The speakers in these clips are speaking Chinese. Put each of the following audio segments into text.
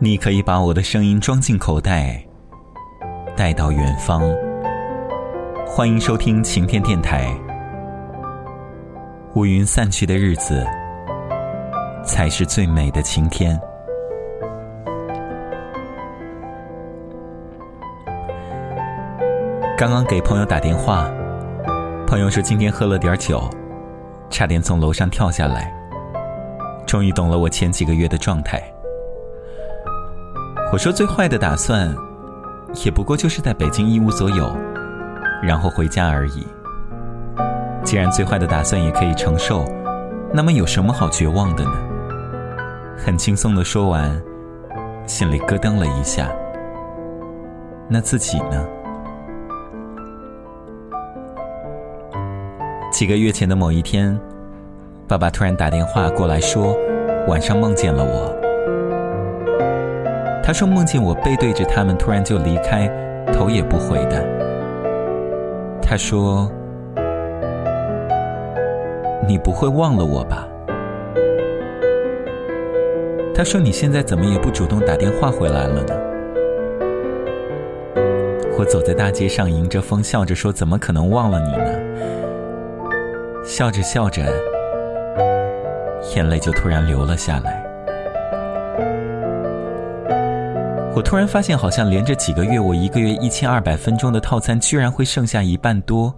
你可以把我的声音装进口袋，带到远方。欢迎收听晴天电台。乌云散去的日子，才是最美的晴天。刚刚给朋友打电话，朋友说今天喝了点酒，差点从楼上跳下来。终于懂了我前几个月的状态。我说最坏的打算，也不过就是在北京一无所有，然后回家而已。既然最坏的打算也可以承受，那么有什么好绝望的呢？很轻松的说完，心里咯噔了一下。那自己呢？几个月前的某一天，爸爸突然打电话过来说，晚上梦见了我。他说梦见我背对着他们，突然就离开，头也不回的。他说：“你不会忘了我吧？”他说：“你现在怎么也不主动打电话回来了呢？”我走在大街上，迎着风笑着说：“怎么可能忘了你呢？”笑着笑着，眼泪就突然流了下来。我突然发现，好像连着几个月，我一个月一千二百分钟的套餐，居然会剩下一半多。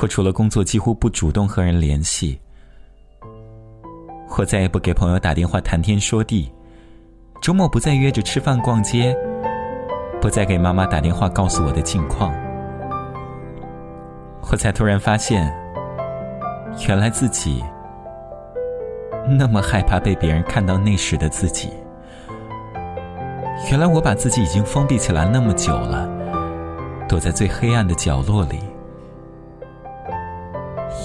我除了工作，几乎不主动和人联系。我再也不给朋友打电话谈天说地，周末不再约着吃饭逛街，不再给妈妈打电话告诉我的近况。我才突然发现，原来自己那么害怕被别人看到那时的自己。原来我把自己已经封闭起来那么久了，躲在最黑暗的角落里，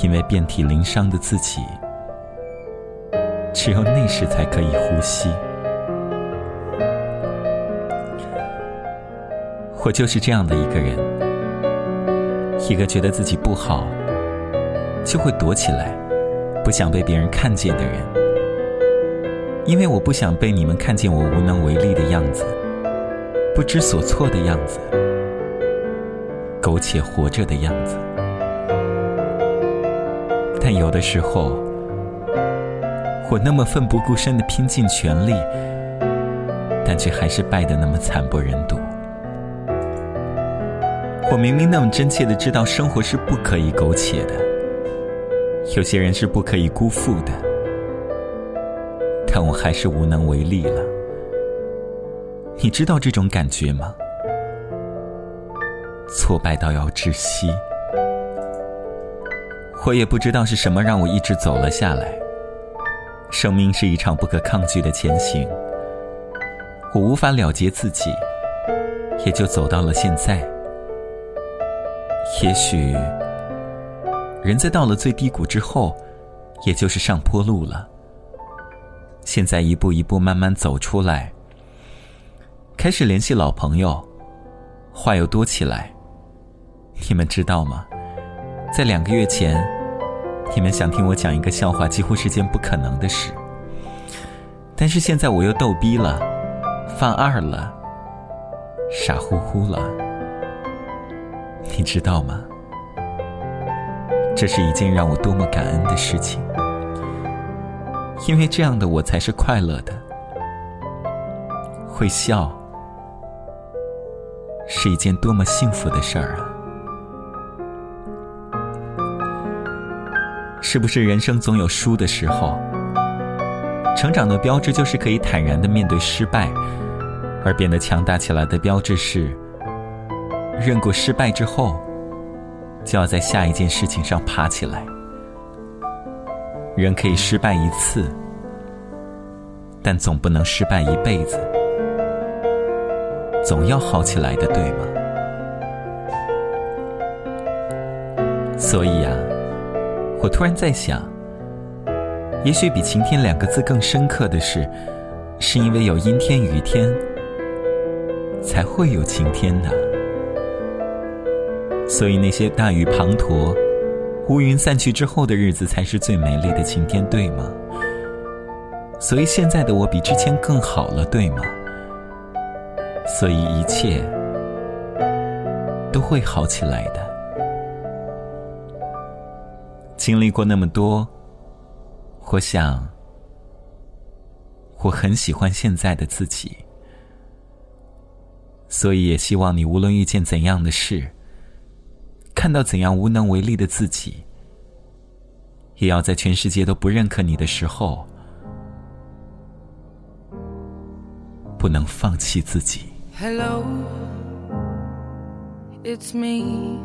因为遍体鳞伤的自己，只有那时才可以呼吸。我就是这样的一个人，一个觉得自己不好，就会躲起来，不想被别人看见的人。因为我不想被你们看见我无能为力的样子，不知所措的样子，苟且活着的样子。但有的时候，我那么奋不顾身的拼尽全力，但却还是败得那么惨不忍睹。我明明那么真切的知道生活是不可以苟且的，有些人是不可以辜负的。但我还是无能为力了，你知道这种感觉吗？挫败到要窒息。我也不知道是什么让我一直走了下来。生命是一场不可抗拒的前行，我无法了结自己，也就走到了现在。也许，人在到了最低谷之后，也就是上坡路了。现在一步一步慢慢走出来，开始联系老朋友，话又多起来。你们知道吗？在两个月前，你们想听我讲一个笑话，几乎是件不可能的事。但是现在我又逗逼了，犯二了，傻乎乎了。你知道吗？这是一件让我多么感恩的事情。因为这样的我才是快乐的，会笑是一件多么幸福的事儿啊！是不是人生总有输的时候？成长的标志就是可以坦然的面对失败，而变得强大起来的标志是，认过失败之后，就要在下一件事情上爬起来。人可以失败一次，但总不能失败一辈子，总要好起来的，对吗？所以呀，我突然在想，也许比“晴天”两个字更深刻的是，是因为有阴天、雨天，才会有晴天的。所以那些大雨滂沱。乌云散去之后的日子，才是最美丽的晴天，对吗？所以现在的我比之前更好了，对吗？所以一切都会好起来的。经历过那么多，我想，我很喜欢现在的自己。所以也希望你无论遇见怎样的事，看到怎样无能为力的自己，也要在全世界都不认可你的时候，不能放弃自己。Hello, it's me.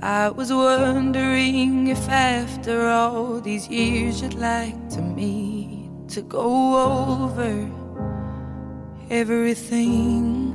I was wondering if after all these years you'd like to meet to go over everything.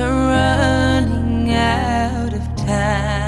are running out of time.